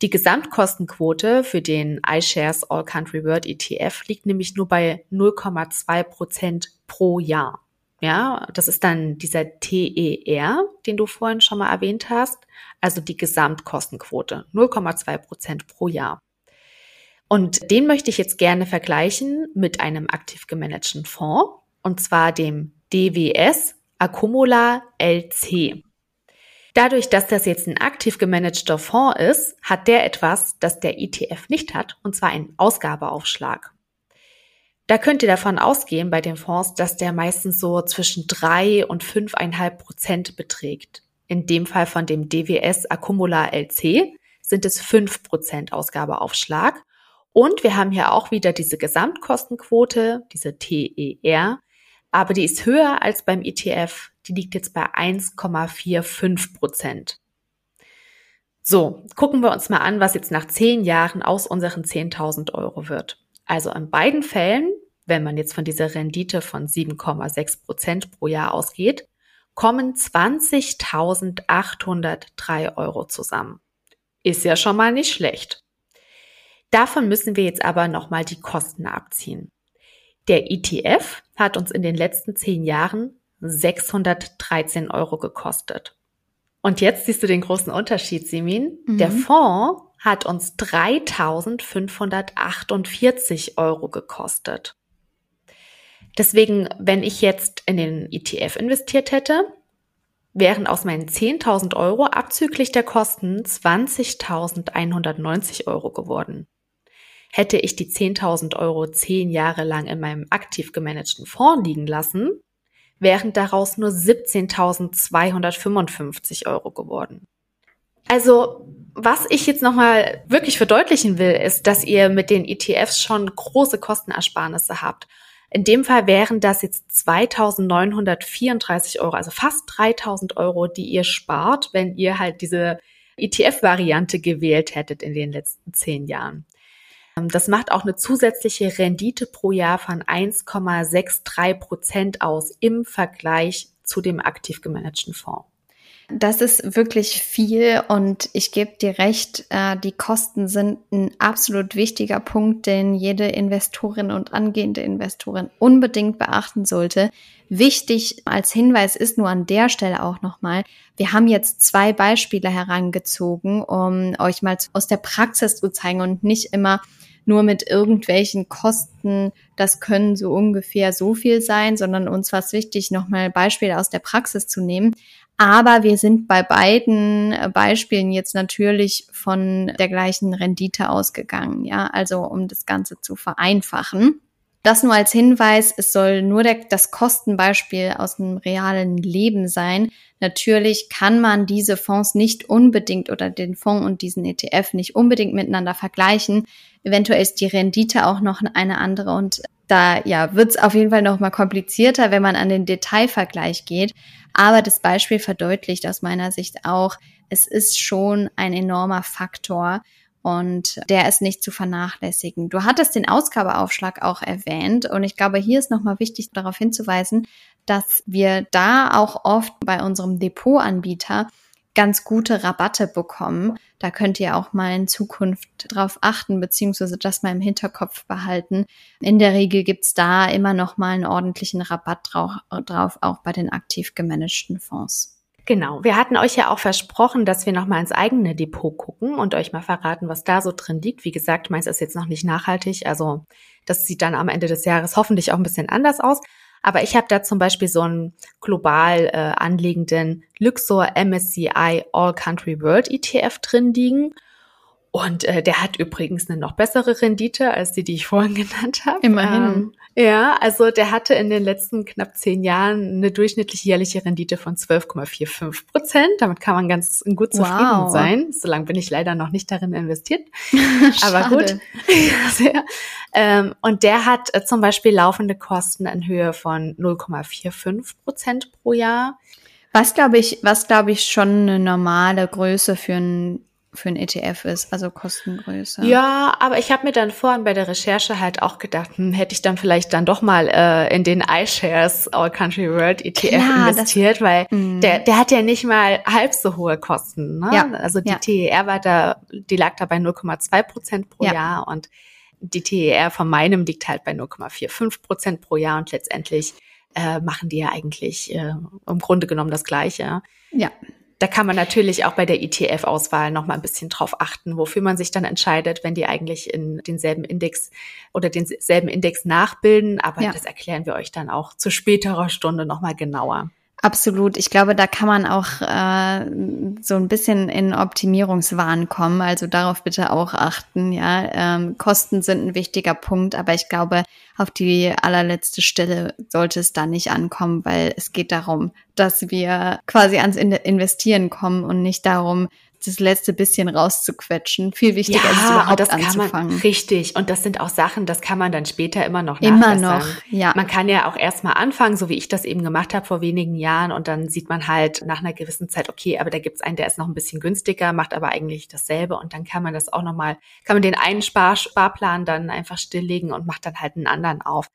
Die Gesamtkostenquote für den iShares All Country World ETF liegt nämlich nur bei 0,2 Prozent pro Jahr. Ja, das ist dann dieser TER, den du vorhin schon mal erwähnt hast, also die Gesamtkostenquote, 0,2 Prozent pro Jahr. Und den möchte ich jetzt gerne vergleichen mit einem aktiv gemanagten Fonds, und zwar dem DWS Accumula LC. Dadurch, dass das jetzt ein aktiv gemanagter Fonds ist, hat der etwas, das der ETF nicht hat, und zwar einen Ausgabeaufschlag. Da könnt ihr davon ausgehen bei den Fonds, dass der meistens so zwischen drei und fünfeinhalb Prozent beträgt. In dem Fall von dem DWS Accumula LC sind es fünf Prozent Ausgabeaufschlag. Und wir haben hier auch wieder diese Gesamtkostenquote, diese TER, aber die ist höher als beim ETF. Die liegt jetzt bei 1,45 Prozent. So, gucken wir uns mal an, was jetzt nach zehn Jahren aus unseren 10.000 Euro wird. Also in beiden Fällen, wenn man jetzt von dieser Rendite von 7,6 Prozent pro Jahr ausgeht, kommen 20.803 Euro zusammen. Ist ja schon mal nicht schlecht. Davon müssen wir jetzt aber nochmal die Kosten abziehen. Der ETF hat uns in den letzten zehn Jahren 613 Euro gekostet. Und jetzt siehst du den großen Unterschied, Simin. Mhm. Der Fonds hat uns 3.548 Euro gekostet. Deswegen, wenn ich jetzt in den ETF investiert hätte, wären aus meinen 10.000 Euro abzüglich der Kosten 20.190 Euro geworden. Hätte ich die 10.000 Euro zehn Jahre lang in meinem aktiv gemanagten Fonds liegen lassen, wären daraus nur 17.255 Euro geworden. Also, was ich jetzt nochmal wirklich verdeutlichen will, ist, dass ihr mit den ETFs schon große Kostenersparnisse habt. In dem Fall wären das jetzt 2.934 Euro, also fast 3.000 Euro, die ihr spart, wenn ihr halt diese ETF-Variante gewählt hättet in den letzten zehn Jahren. Ähm, das macht auch eine zusätzliche Rendite pro Jahr von 1,63 Prozent aus im Vergleich zu dem aktiv gemanagten Fonds.
Das ist wirklich viel und ich gebe dir recht, äh, die Kosten sind ein absolut wichtiger Punkt, den jede Investorin und angehende Investorin unbedingt beachten sollte. Wichtig als Hinweis ist nur an der Stelle auch nochmal, wir haben jetzt zwei Beispiele herangezogen, um euch mal aus der Praxis zu zeigen und nicht immer nur mit irgendwelchen Kosten, das können so ungefähr so viel sein, sondern uns war es wichtig, nochmal Beispiele aus der Praxis zu nehmen. Aber wir sind bei beiden Beispielen jetzt natürlich von der gleichen Rendite ausgegangen, ja, also um das Ganze zu vereinfachen. Das nur als Hinweis, es soll nur der, das Kostenbeispiel aus dem realen Leben sein. Natürlich kann man diese Fonds nicht unbedingt oder den Fonds und diesen ETF nicht unbedingt miteinander vergleichen. Eventuell ist die Rendite auch noch eine andere und da ja wird es auf jeden Fall noch mal komplizierter, wenn man an den Detailvergleich geht. Aber das Beispiel verdeutlicht aus meiner Sicht auch, es ist schon ein enormer Faktor und der ist nicht zu vernachlässigen. Du hattest den Ausgabeaufschlag auch erwähnt und ich glaube, hier ist nochmal wichtig darauf hinzuweisen, dass wir da auch oft bei unserem Depotanbieter ganz gute Rabatte bekommen. Da könnt ihr auch mal in Zukunft drauf achten, beziehungsweise das mal im Hinterkopf behalten. In der Regel gibt's da immer noch mal einen ordentlichen Rabatt drauf, drauf auch bei den aktiv gemanagten Fonds.
Genau. Wir hatten euch ja auch versprochen, dass wir nochmal ins eigene Depot gucken und euch mal verraten, was da so drin liegt. Wie gesagt, meins ist jetzt noch nicht nachhaltig. Also das sieht dann am Ende des Jahres hoffentlich auch ein bisschen anders aus. Aber ich habe da zum Beispiel so einen global äh, anliegenden Luxor MSCI All Country World ETF drin liegen. Und äh, der hat übrigens eine noch bessere Rendite als die, die ich vorhin [LAUGHS] genannt habe.
Immerhin.
Ähm, ja, also der hatte in den letzten knapp zehn Jahren eine durchschnittliche jährliche Rendite von 12,45 Prozent. Damit kann man ganz gut zufrieden wow. sein. Solange bin ich leider noch nicht darin investiert. [LAUGHS] Aber gut. [LAUGHS] Sehr. Ähm, und der hat äh, zum Beispiel laufende Kosten in Höhe von 0,45 Prozent pro Jahr.
Was glaube ich, was glaube ich schon eine normale Größe für ein für ein ETF ist, also Kostengröße.
Ja, aber ich habe mir dann vorhin bei der Recherche halt auch gedacht, hm, hätte ich dann vielleicht dann doch mal äh, in den iShares Our Country World ETF Klar, investiert, das, weil mh. der der hat ja nicht mal halb so hohe Kosten. Ne? Ja, also die ja. TER war da, die lag da bei 0,2 Prozent pro ja. Jahr und die TER von meinem liegt halt bei 0,45 Prozent pro Jahr und letztendlich äh, machen die ja eigentlich äh, im Grunde genommen das Gleiche.
Ja.
Da kann man natürlich auch bei der ETF-Auswahl noch mal ein bisschen drauf achten, wofür man sich dann entscheidet, wenn die eigentlich in denselben Index oder denselben Index nachbilden. Aber ja. das erklären wir euch dann auch zu späterer Stunde noch mal genauer.
Absolut. Ich glaube, da kann man auch äh, so ein bisschen in Optimierungswahn kommen. Also darauf bitte auch achten. Ja, ähm, Kosten sind ein wichtiger Punkt, aber ich glaube, auf die allerletzte Stelle sollte es da nicht ankommen, weil es geht darum, dass wir quasi ans Investieren kommen und nicht darum, das letzte bisschen rauszuquetschen. Viel wichtiger ja, ist es überhaupt das anzufangen.
Kann man, richtig. Und das sind auch Sachen, das kann man dann später immer noch
Immer noch, ja.
Man kann ja auch erstmal anfangen, so wie ich das eben gemacht habe vor wenigen Jahren. Und dann sieht man halt nach einer gewissen Zeit, okay, aber da gibt's einen, der ist noch ein bisschen günstiger, macht aber eigentlich dasselbe. Und dann kann man das auch nochmal, kann man den einen Spar Sparplan dann einfach stilllegen und macht dann halt einen anderen auf.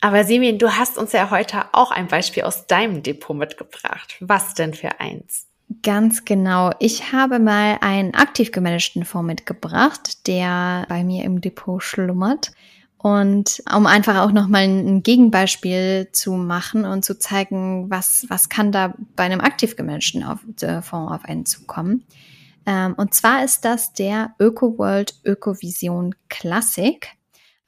Aber Simin, du hast uns ja heute auch ein Beispiel aus deinem Depot mitgebracht. Was denn für eins?
Ganz genau. Ich habe mal einen aktiv gemanagten Fonds mitgebracht, der bei mir im Depot schlummert. Und um einfach auch nochmal ein Gegenbeispiel zu machen und zu zeigen, was, was kann da bei einem aktiv gemanagten äh, Fonds auf einen zukommen. Ähm, und zwar ist das der ÖkoWorld Ökovision Classic.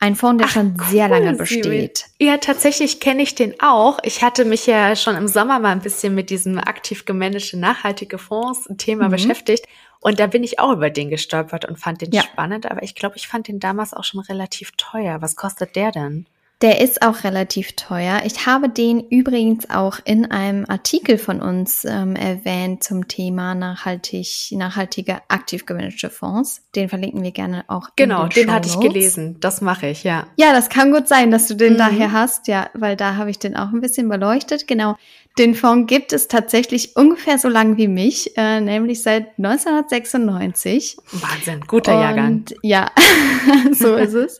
Ein Fonds, der Ach, schon cool, sehr lange besteht.
Ja, tatsächlich kenne ich den auch. Ich hatte mich ja schon im Sommer mal ein bisschen mit diesem aktiv gemanagten nachhaltige Fonds Thema mhm. beschäftigt. Und da bin ich auch über den gestolpert und fand den ja. spannend. Aber ich glaube, ich fand den damals auch schon relativ teuer. Was kostet der denn?
Der ist auch relativ teuer. Ich habe den übrigens auch in einem Artikel von uns ähm, erwähnt zum Thema nachhaltig, nachhaltige aktiv gemanagte Fonds. Den verlinken wir gerne auch.
Genau, den, den hatte ich gelesen. Das mache ich, ja.
Ja, das kann gut sein, dass du den mhm. daher hast, ja, weil da habe ich den auch ein bisschen beleuchtet. Genau. Den Fonds gibt es tatsächlich ungefähr so lang wie mich, äh, nämlich seit 1996.
Wahnsinn, guter Und, Jahrgang.
Ja, [LAUGHS] so ist es.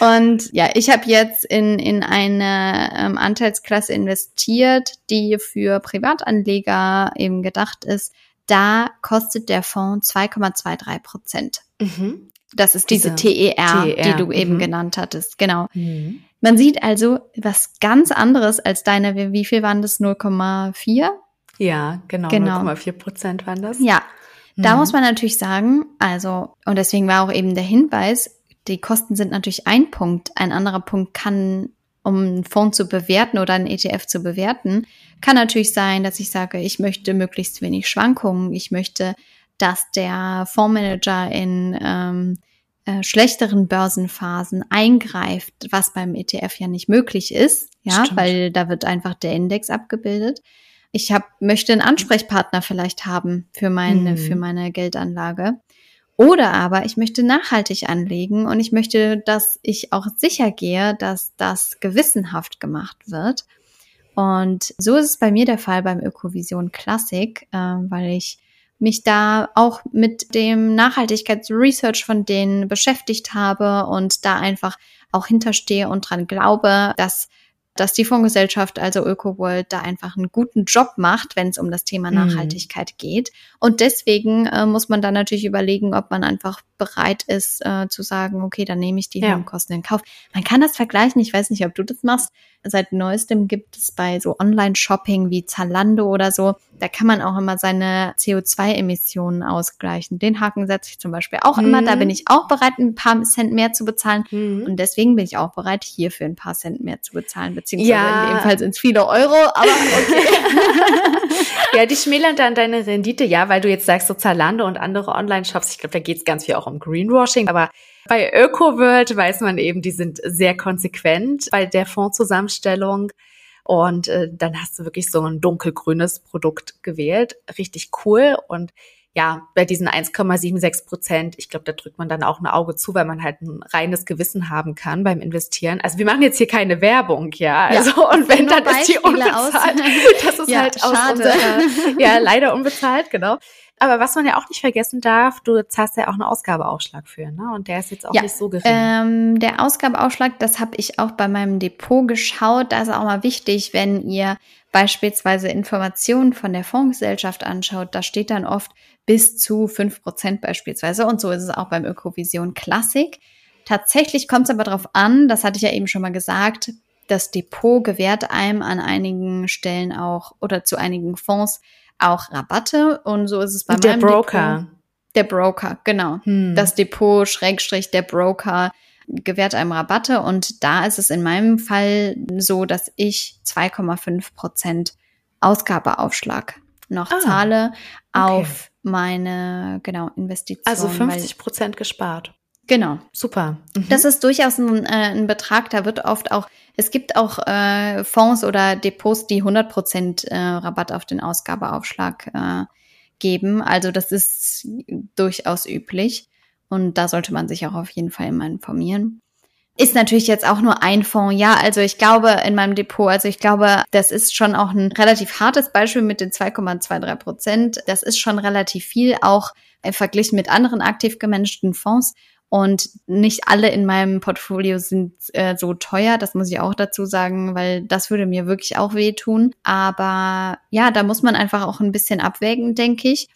Und ja, ich habe jetzt in, in eine ähm, Anteilsklasse investiert, die für Privatanleger eben gedacht ist. Da kostet der Fonds 2,23 Prozent. Mhm. Das ist diese, diese TER, TER, die du eben mhm. genannt hattest. Genau. Mhm. Man sieht also was ganz anderes als deine, wie viel waren das? 0,4?
Ja, genau, genau. 0,4 Prozent waren das.
Ja, da mhm. muss man natürlich sagen, also, und deswegen war auch eben der Hinweis, die Kosten sind natürlich ein Punkt. Ein anderer Punkt kann, um einen Fonds zu bewerten oder einen ETF zu bewerten, kann natürlich sein, dass ich sage, ich möchte möglichst wenig Schwankungen. Ich möchte, dass der Fondsmanager in ähm, äh, schlechteren Börsenphasen eingreift, was beim ETF ja nicht möglich ist, ja, Stimmt. weil da wird einfach der Index abgebildet. Ich hab, möchte einen Ansprechpartner vielleicht haben für meine, mhm. für meine Geldanlage. Oder aber ich möchte nachhaltig anlegen und ich möchte, dass ich auch sicher gehe, dass das gewissenhaft gemacht wird. Und so ist es bei mir der Fall beim Ökovision Classic, äh, weil ich mich da auch mit dem Nachhaltigkeitsresearch von denen beschäftigt habe und da einfach auch hinterstehe und dran glaube, dass dass die Fondsgesellschaft, also ÖkoWorld, da einfach einen guten Job macht, wenn es um das Thema mhm. Nachhaltigkeit mhm. geht. Und deswegen äh, muss man dann natürlich überlegen, ob man einfach bereit ist äh, zu sagen, okay, dann nehme ich die ja. Kosten in Kauf. Man kann das vergleichen, ich weiß nicht, ob du das machst. Seit neuestem gibt es bei so Online-Shopping wie Zalando oder so, da kann man auch immer seine CO2-Emissionen ausgleichen. Den Haken setze ich zum Beispiel auch mhm. immer. Da mhm. bin ich auch bereit, ein paar Cent mehr zu bezahlen. Mhm. Und deswegen bin ich auch bereit, hier für ein paar Cent mehr zu bezahlen. Beziehungsweise ja. in dem Fall sind es viele Euro, aber okay. [LAUGHS] [LAUGHS]
ja, die schmälern dann deine Rendite, ja, weil du jetzt sagst, so Zalando und andere Online-Shops, ich glaube, da geht es ganz viel auch um Greenwashing, aber bei ÖkoWorld weiß man eben, die sind sehr konsequent bei der Fondszusammenstellung. Und äh, dann hast du wirklich so ein dunkelgrünes Produkt gewählt. Richtig cool. Und ja, bei diesen 1,76 Prozent, ich glaube, da drückt man dann auch ein Auge zu, weil man halt ein reines Gewissen haben kann beim Investieren. Also wir machen jetzt hier keine Werbung, ja. Also ja, und wenn dann ist die unbezahlt. [LAUGHS] Das ist ja, halt aus unserer, ja, leider unbezahlt, genau. Aber was man ja auch nicht vergessen darf, du zahlst ja auch einen Ausgabeaufschlag für, ne? Und der ist jetzt auch ja, nicht so gering.
Ähm, der Ausgabeaufschlag, das habe ich auch bei meinem Depot geschaut. Da ist auch mal wichtig, wenn ihr beispielsweise Informationen von der Fondsgesellschaft anschaut, da steht dann oft bis zu fünf Prozent beispielsweise. Und so ist es auch beim Ökovision Classic. Tatsächlich kommt es aber darauf an, das hatte ich ja eben schon mal gesagt, das Depot gewährt einem an einigen Stellen auch oder zu einigen Fonds auch Rabatte und so ist es bei
der meinem Broker.
Depot. Der Broker, genau. Hm. Das Depot Schrägstrich der Broker gewährt einem Rabatte und da ist es in meinem Fall so, dass ich 2,5 Prozent Ausgabeaufschlag noch ah, zahle auf okay. meine genau Investition.
Also 50 Prozent gespart.
Genau.
Super.
Mhm. Das ist durchaus ein, äh, ein Betrag, da wird oft auch, es gibt auch äh, Fonds oder Depots, die 100 Prozent äh, Rabatt auf den Ausgabeaufschlag äh, geben. Also das ist durchaus üblich und da sollte man sich auch auf jeden Fall immer informieren. Ist natürlich jetzt auch nur ein Fonds, ja. Also ich glaube in meinem Depot, also ich glaube, das ist schon auch ein relativ hartes Beispiel mit den 2,23 Prozent. Das ist schon relativ viel, auch verglichen mit anderen aktiv gemanagten Fonds. Und nicht alle in meinem Portfolio sind äh, so teuer, das muss ich auch dazu sagen, weil das würde mir wirklich auch wehtun. Aber ja, da muss man einfach auch ein bisschen abwägen, denke ich.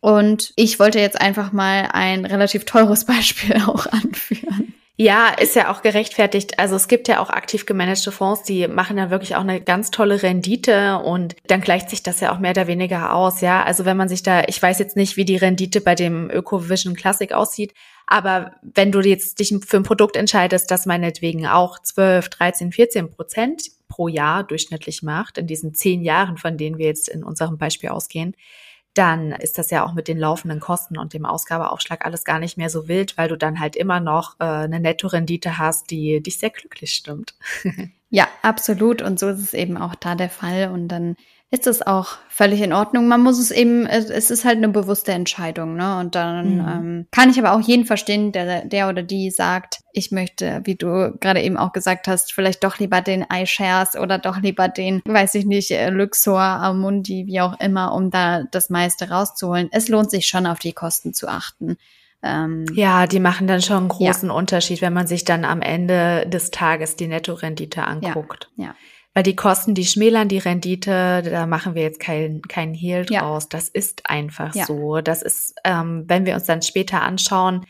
Und ich wollte jetzt einfach mal ein relativ teures [LAUGHS] Beispiel auch anführen.
Ja, ist ja auch gerechtfertigt. Also es gibt ja auch aktiv gemanagte Fonds, die machen dann wirklich auch eine ganz tolle Rendite und dann gleicht sich das ja auch mehr oder weniger aus, ja. Also wenn man sich da, ich weiß jetzt nicht, wie die Rendite bei dem Ökovision Classic aussieht, aber wenn du jetzt dich für ein Produkt entscheidest, das meinetwegen auch 12, 13, 14 Prozent pro Jahr durchschnittlich macht, in diesen zehn Jahren, von denen wir jetzt in unserem Beispiel ausgehen, dann ist das ja auch mit den laufenden Kosten und dem Ausgabeaufschlag alles gar nicht mehr so wild, weil du dann halt immer noch äh, eine Nettorendite hast, die dich sehr glücklich stimmt. [LAUGHS]
ja, absolut. Und so ist es eben auch da der Fall. Und dann ist es auch völlig in Ordnung. Man muss es eben, es ist halt eine bewusste Entscheidung, ne? Und dann mhm. ähm, kann ich aber auch jeden verstehen, der, der oder die sagt, ich möchte, wie du gerade eben auch gesagt hast, vielleicht doch lieber den iShares oder doch lieber den, weiß ich nicht, äh, Luxor, Amundi, wie auch immer, um da das meiste rauszuholen. Es lohnt sich schon, auf die Kosten zu achten.
Ähm, ja, die machen dann schon einen großen ja. Unterschied, wenn man sich dann am Ende des Tages die Nettorendite anguckt.
Ja. ja.
Weil die Kosten, die schmälern die Rendite, da machen wir jetzt keinen kein Hehl draus. Ja. Das ist einfach ja. so. Das ist, ähm, wenn wir uns dann später anschauen,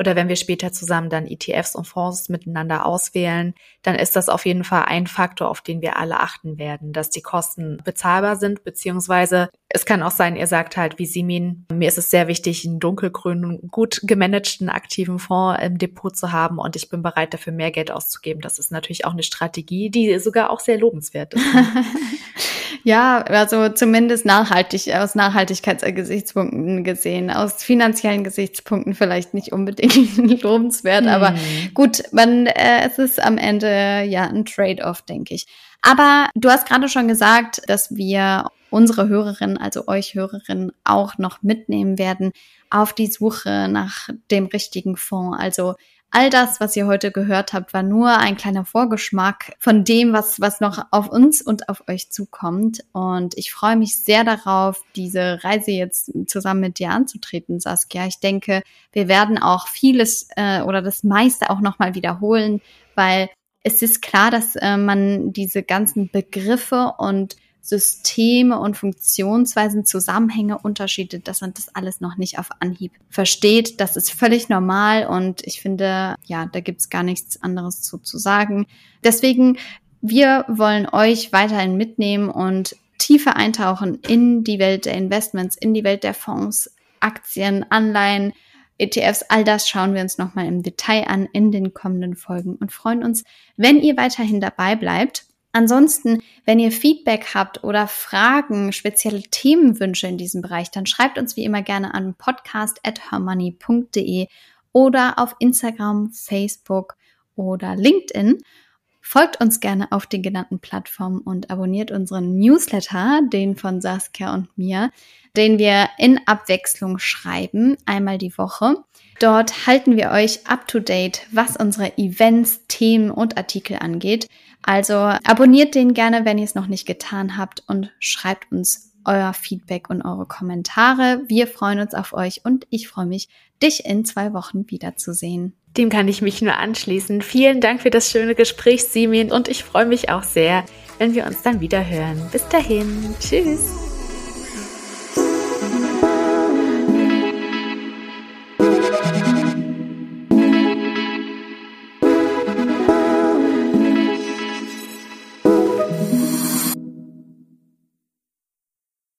oder wenn wir später zusammen dann ETFs und Fonds miteinander auswählen, dann ist das auf jeden Fall ein Faktor, auf den wir alle achten werden, dass die Kosten bezahlbar sind, beziehungsweise es kann auch sein, ihr sagt halt, wie Simin, mir ist es sehr wichtig, einen dunkelgrünen, gut gemanagten, aktiven Fonds im Depot zu haben und ich bin bereit, dafür mehr Geld auszugeben. Das ist natürlich auch eine Strategie, die sogar auch sehr lobenswert ist. [LAUGHS]
Ja, also zumindest nachhaltig, aus Nachhaltigkeitsgesichtspunkten gesehen, aus finanziellen Gesichtspunkten vielleicht nicht unbedingt [LAUGHS] lobenswert, hm. aber gut, man, äh, es ist am Ende ja ein Trade-off, denke ich. Aber du hast gerade schon gesagt, dass wir unsere Hörerinnen, also euch Hörerinnen, auch noch mitnehmen werden auf die Suche nach dem richtigen Fonds. Also All das, was ihr heute gehört habt, war nur ein kleiner Vorgeschmack von dem, was, was noch auf uns und auf euch zukommt. Und ich freue mich sehr darauf, diese Reise jetzt zusammen mit dir anzutreten, Saskia. Ich denke, wir werden auch vieles äh, oder das meiste auch nochmal wiederholen, weil es ist klar, dass äh, man diese ganzen Begriffe und Systeme und Funktionsweisen, Zusammenhänge, Unterschiede, dass man das alles noch nicht auf Anhieb versteht. Das ist völlig normal und ich finde, ja, da gibt's gar nichts anderes zu, zu sagen. Deswegen, wir wollen euch weiterhin mitnehmen und tiefer eintauchen in die Welt der Investments, in die Welt der Fonds, Aktien, Anleihen, ETFs, all das schauen wir uns nochmal im Detail an in den kommenden Folgen und freuen uns, wenn ihr weiterhin dabei bleibt. Ansonsten, wenn ihr Feedback habt oder Fragen, spezielle Themenwünsche in diesem Bereich, dann schreibt uns wie immer gerne an podcast.hermoney.de oder auf Instagram, Facebook oder LinkedIn. Folgt uns gerne auf den genannten Plattformen und abonniert unseren Newsletter, den von Saskia und mir, den wir in Abwechslung schreiben, einmal die Woche. Dort halten wir euch up to date, was unsere Events, Themen und Artikel angeht. Also abonniert den gerne, wenn ihr es noch nicht getan habt und schreibt uns euer Feedback und eure Kommentare. Wir freuen uns auf euch und ich freue mich, dich in zwei Wochen wiederzusehen.
Dem kann ich mich nur anschließen. Vielen Dank für das schöne Gespräch, Simin, und ich freue mich auch sehr, wenn wir uns dann wieder hören. Bis dahin. Tschüss.